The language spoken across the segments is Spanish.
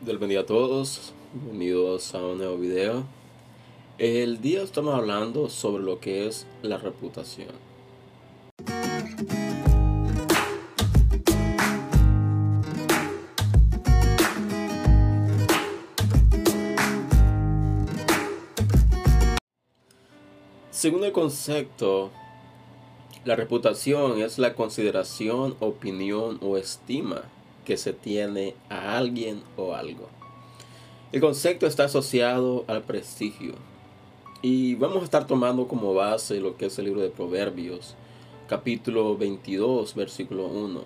Buen día a todos, bienvenidos a un nuevo video. El día estamos hablando sobre lo que es la reputación. Según el concepto, la reputación es la consideración, opinión o estima que se tiene a alguien o algo. El concepto está asociado al prestigio. Y vamos a estar tomando como base lo que es el libro de Proverbios, capítulo 22, versículo 1,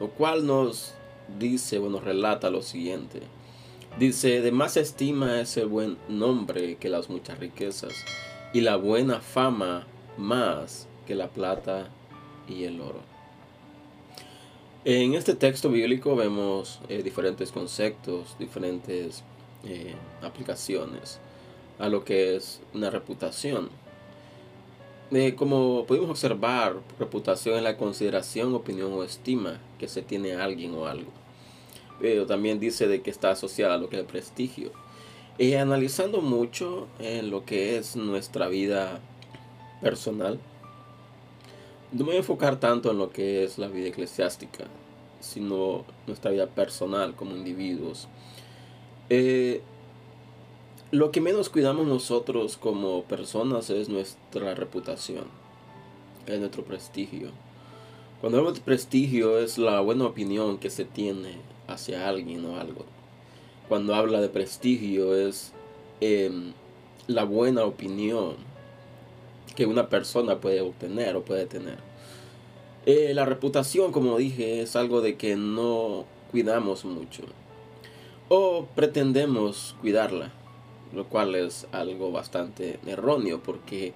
lo cual nos dice, bueno, relata lo siguiente. Dice, de más estima es el buen nombre que las muchas riquezas, y la buena fama más que la plata y el oro. En este texto bíblico vemos eh, diferentes conceptos, diferentes eh, aplicaciones a lo que es una reputación. Eh, como pudimos observar, reputación es la consideración, opinión o estima que se tiene a alguien o algo. Pero también dice de que está asociada a lo que es el prestigio. Y analizando mucho en lo que es nuestra vida personal, no me voy a enfocar tanto en lo que es la vida eclesiástica, sino nuestra vida personal como individuos. Eh, lo que menos cuidamos nosotros como personas es nuestra reputación, es nuestro prestigio. Cuando hablamos de prestigio es la buena opinión que se tiene hacia alguien o algo. Cuando habla de prestigio es em, la buena opinión que una persona puede obtener o puede tener. Eh, la reputación, como dije, es algo de que no cuidamos mucho. O pretendemos cuidarla, lo cual es algo bastante erróneo porque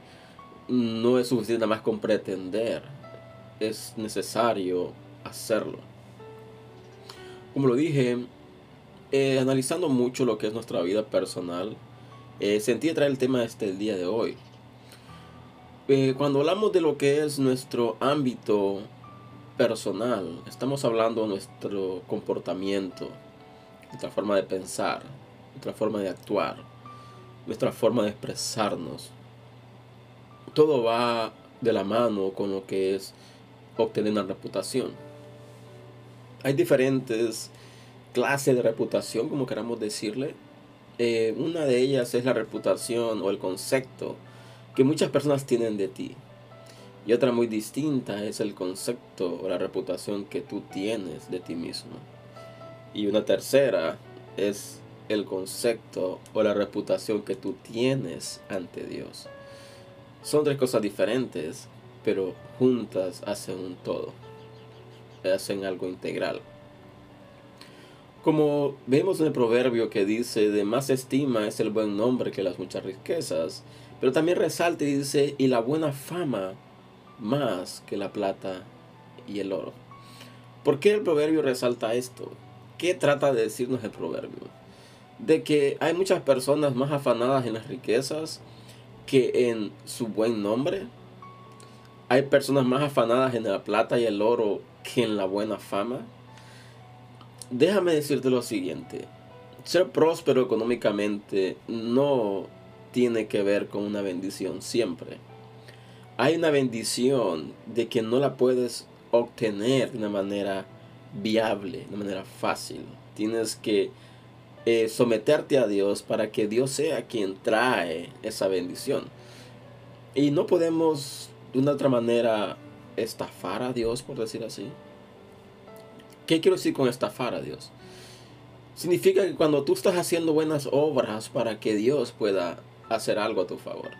no es suficiente nada más con pretender. Es necesario hacerlo. Como lo dije, eh, analizando mucho lo que es nuestra vida personal, eh, sentí traer el tema este el día de hoy. Eh, cuando hablamos de lo que es nuestro ámbito personal, estamos hablando de nuestro comportamiento, nuestra forma de pensar, nuestra forma de actuar, nuestra forma de expresarnos. Todo va de la mano con lo que es obtener una reputación. Hay diferentes clases de reputación, como queramos decirle. Eh, una de ellas es la reputación o el concepto que muchas personas tienen de ti. Y otra muy distinta es el concepto o la reputación que tú tienes de ti mismo. Y una tercera es el concepto o la reputación que tú tienes ante Dios. Son tres cosas diferentes, pero juntas hacen un todo. Hacen algo integral. Como vemos en el proverbio que dice, de más estima es el buen nombre que las muchas riquezas, pero también resalta y dice, y la buena fama más que la plata y el oro. ¿Por qué el proverbio resalta esto? ¿Qué trata de decirnos el proverbio? De que hay muchas personas más afanadas en las riquezas que en su buen nombre. Hay personas más afanadas en la plata y el oro que en la buena fama. Déjame decirte lo siguiente. Ser próspero económicamente no tiene que ver con una bendición siempre. Hay una bendición de que no la puedes obtener de una manera viable, de una manera fácil. Tienes que eh, someterte a Dios para que Dios sea quien trae esa bendición. Y no podemos de una otra manera estafar a Dios, por decir así. ¿Qué quiero decir con estafar a Dios? Significa que cuando tú estás haciendo buenas obras para que Dios pueda hacer algo a tu favor.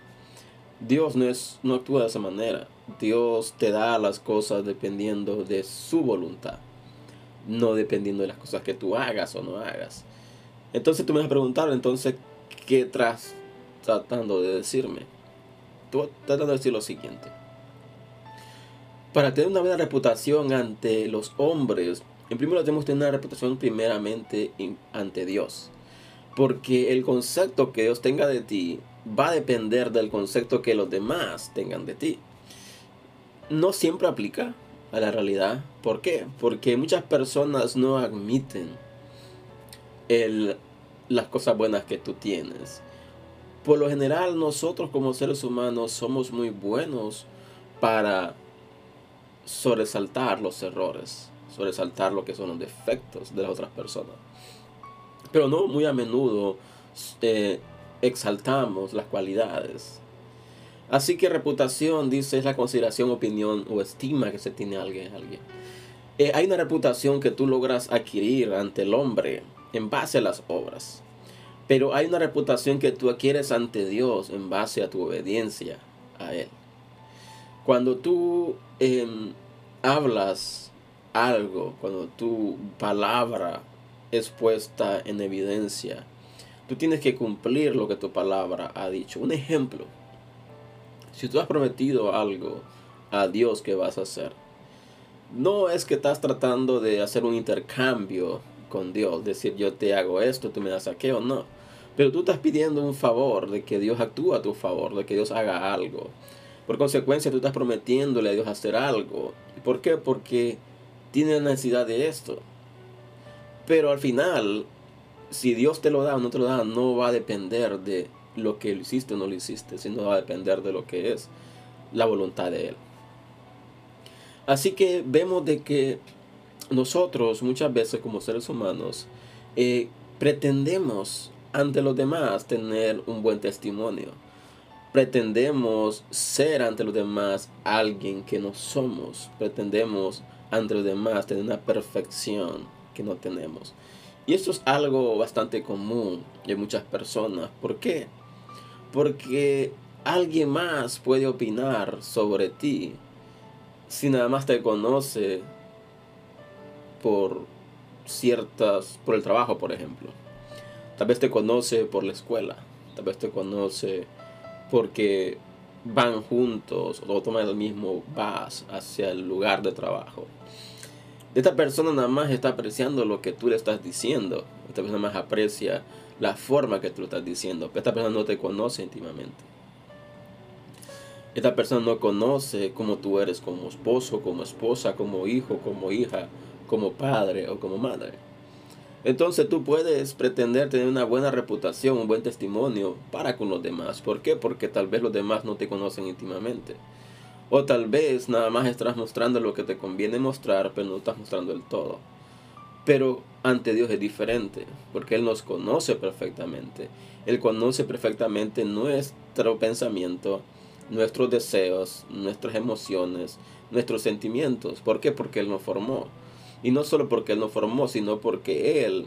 Dios no, es, no actúa de esa manera. Dios te da las cosas dependiendo de su voluntad, no dependiendo de las cosas que tú hagas o no hagas. Entonces tú me vas a preguntar, entonces, ¿qué estás tratando de decirme? Tú tratando de decir lo siguiente. Para tener una buena reputación ante los hombres, en primer lugar tenemos que tener una reputación primeramente ante Dios. Porque el concepto que Dios tenga de ti va a depender del concepto que los demás tengan de ti. No siempre aplica a la realidad. ¿Por qué? Porque muchas personas no admiten las cosas buenas que tú tienes. Por lo general nosotros como seres humanos somos muy buenos para sobresaltar los errores, sobresaltar lo que son los defectos de las otras personas. Pero no muy a menudo eh, exaltamos las cualidades. Así que reputación, dice, es la consideración, opinión o estima que se tiene alguien. alguien. Eh, hay una reputación que tú logras adquirir ante el hombre en base a las obras. Pero hay una reputación que tú adquieres ante Dios en base a tu obediencia a Él. Cuando tú em, hablas algo, cuando tu palabra es puesta en evidencia, tú tienes que cumplir lo que tu palabra ha dicho. Un ejemplo, si tú has prometido algo a Dios que vas a hacer, no es que estás tratando de hacer un intercambio con Dios, decir yo te hago esto, tú me das aquello, no. Pero tú estás pidiendo un favor, de que Dios actúe a tu favor, de que Dios haga algo. Por consecuencia, tú estás prometiéndole a Dios hacer algo. ¿Por qué? Porque tiene necesidad de esto. Pero al final, si Dios te lo da o no te lo da, no va a depender de lo que hiciste o no lo hiciste, sino va a depender de lo que es la voluntad de Él. Así que vemos de que nosotros muchas veces como seres humanos eh, pretendemos ante los demás tener un buen testimonio. Pretendemos ser ante los demás alguien que no somos. Pretendemos ante los demás tener una perfección que no tenemos. Y esto es algo bastante común de muchas personas. ¿Por qué? Porque alguien más puede opinar sobre ti si nada más te conoce por ciertas, por el trabajo, por ejemplo. Tal vez te conoce por la escuela, tal vez te conoce porque van juntos o toman el mismo bus hacia el lugar de trabajo. Esta persona nada más está apreciando lo que tú le estás diciendo. Esta persona más aprecia la forma que tú lo estás diciendo. Esta persona no te conoce íntimamente. Esta persona no conoce cómo tú eres como esposo, como esposa, como hijo, como hija, como padre o como madre. Entonces tú puedes pretender tener una buena reputación, un buen testimonio para con los demás. ¿Por qué? Porque tal vez los demás no te conocen íntimamente. O tal vez nada más estás mostrando lo que te conviene mostrar, pero no estás mostrando el todo. Pero ante Dios es diferente, porque Él nos conoce perfectamente. Él conoce perfectamente nuestro pensamiento, nuestros deseos, nuestras emociones, nuestros sentimientos. ¿Por qué? Porque Él nos formó. Y no solo porque Él nos formó, sino porque Él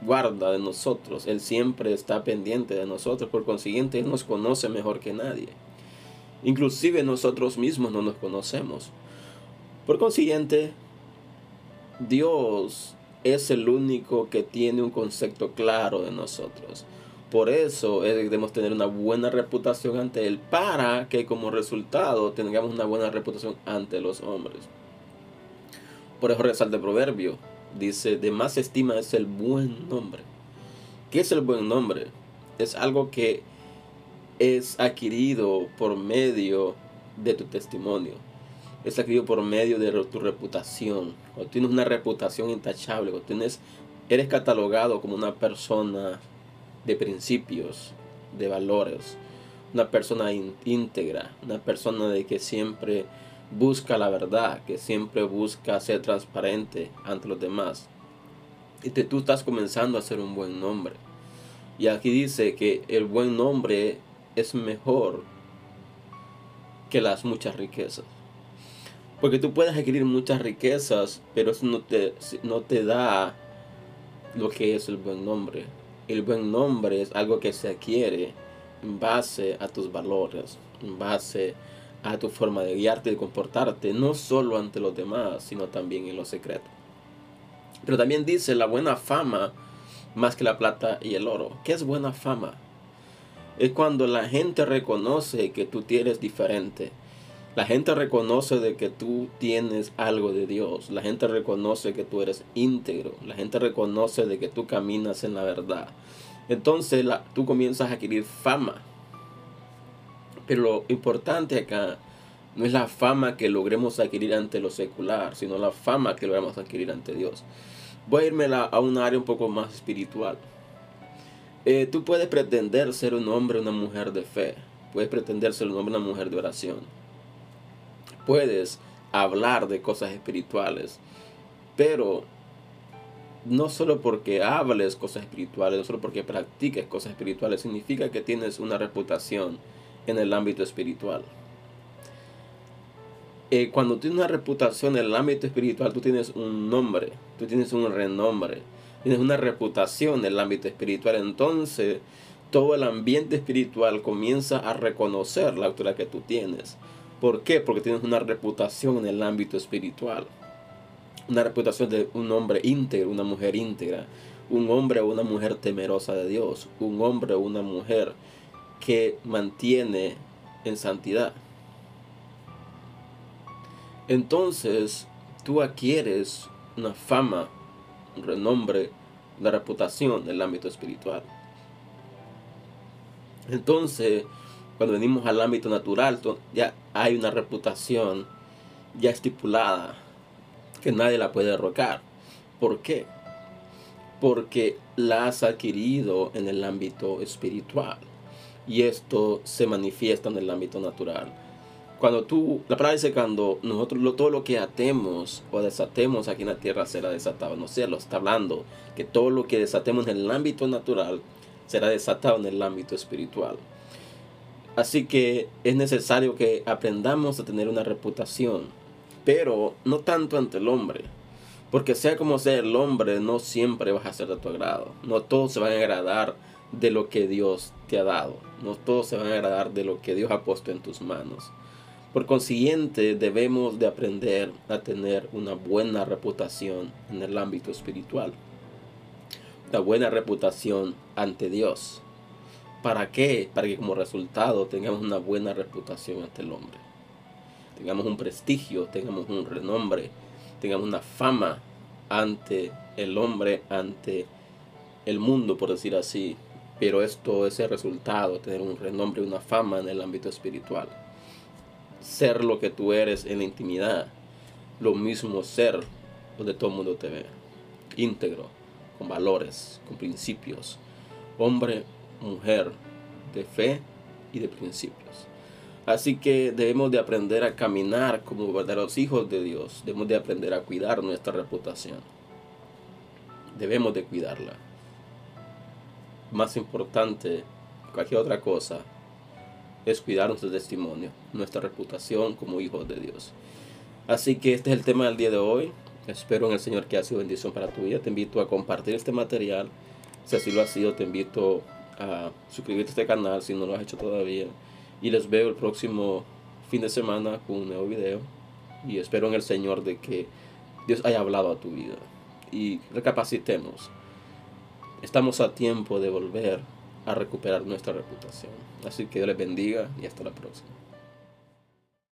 guarda de nosotros. Él siempre está pendiente de nosotros. Por consiguiente, Él nos conoce mejor que nadie. Inclusive nosotros mismos no nos conocemos. Por consiguiente, Dios es el único que tiene un concepto claro de nosotros. Por eso debemos tener una buena reputación ante Él para que como resultado tengamos una buena reputación ante los hombres. Por eso resalta el proverbio. Dice, de más estima es el buen nombre. ¿Qué es el buen nombre? Es algo que es adquirido por medio de tu testimonio. Es adquirido por medio de tu reputación. Cuando tienes una reputación intachable, cuando tienes, eres catalogado como una persona de principios, de valores, una persona íntegra, una persona de que siempre busca la verdad, que siempre busca ser transparente ante los demás. Y te, tú estás comenzando a hacer un buen nombre. Y aquí dice que el buen nombre es mejor que las muchas riquezas. Porque tú puedes adquirir muchas riquezas, pero eso no te, no te da lo que es el buen nombre. El buen nombre es algo que se adquiere en base a tus valores, en base a a tu forma de guiarte y de comportarte, no solo ante los demás, sino también en lo secreto. Pero también dice la buena fama más que la plata y el oro. ¿Qué es buena fama? Es cuando la gente reconoce que tú tienes diferente. La gente reconoce de que tú tienes algo de Dios. La gente reconoce que tú eres íntegro. La gente reconoce de que tú caminas en la verdad. Entonces la, tú comienzas a adquirir fama. Pero lo importante acá no es la fama que logremos adquirir ante lo secular, sino la fama que logramos adquirir ante Dios. Voy a irme a un área un poco más espiritual. Eh, tú puedes pretender ser un hombre o una mujer de fe. Puedes pretender ser un hombre o una mujer de oración. Puedes hablar de cosas espirituales. Pero no solo porque hables cosas espirituales, no solo porque practiques cosas espirituales, significa que tienes una reputación en el ámbito espiritual. Eh, cuando tienes una reputación en el ámbito espiritual, tú tienes un nombre, tú tienes un renombre, tienes una reputación en el ámbito espiritual. Entonces, todo el ambiente espiritual comienza a reconocer la autoridad que tú tienes. ¿Por qué? Porque tienes una reputación en el ámbito espiritual. Una reputación de un hombre íntegro, una mujer íntegra, un hombre o una mujer temerosa de Dios, un hombre o una mujer que mantiene en santidad entonces tú adquieres una fama, un renombre, una reputación en el ámbito espiritual. Entonces, cuando venimos al ámbito natural, ya hay una reputación ya estipulada que nadie la puede derrocar. ¿Por qué? Porque la has adquirido en el ámbito espiritual y esto se manifiesta en el ámbito natural cuando tú, la palabra dice cuando nosotros todo lo que atemos o desatemos aquí en la tierra será desatado. No sé, lo está hablando, que todo lo que desatemos en el ámbito natural será desatado en el ámbito espiritual. Así que es necesario que aprendamos a tener una reputación, pero no tanto ante el hombre. Porque sea como sea el hombre, no siempre vas a ser de tu agrado. No todos se van a agradar de lo que Dios te ha dado. No todos se van a agradar de lo que Dios ha puesto en tus manos. Por consiguiente, debemos de aprender a tener una buena reputación en el ámbito espiritual. Una buena reputación ante Dios. ¿Para qué? Para que como resultado tengamos una buena reputación ante el hombre. Tengamos un prestigio, tengamos un renombre, tengamos una fama ante el hombre, ante el mundo, por decir así. Pero esto es el resultado, tener un renombre una fama en el ámbito espiritual ser lo que tú eres en la intimidad. Lo mismo ser donde todo el mundo te ve. Íntegro, con valores, con principios. Hombre, mujer, de fe y de principios. Así que debemos de aprender a caminar como verdaderos hijos de Dios. Debemos de aprender a cuidar nuestra reputación. Debemos de cuidarla. Más importante que cualquier otra cosa es cuidar nuestro testimonio, nuestra reputación como hijos de Dios. Así que este es el tema del día de hoy. Espero en el Señor que ha sido bendición para tu vida. Te invito a compartir este material. Si así lo ha sido, te invito a suscribirte a este canal si no lo has hecho todavía. Y les veo el próximo fin de semana con un nuevo video. Y espero en el Señor de que Dios haya hablado a tu vida. Y recapacitemos. Estamos a tiempo de volver a recuperar nuestra reputación. Así que Dios les bendiga y hasta la próxima.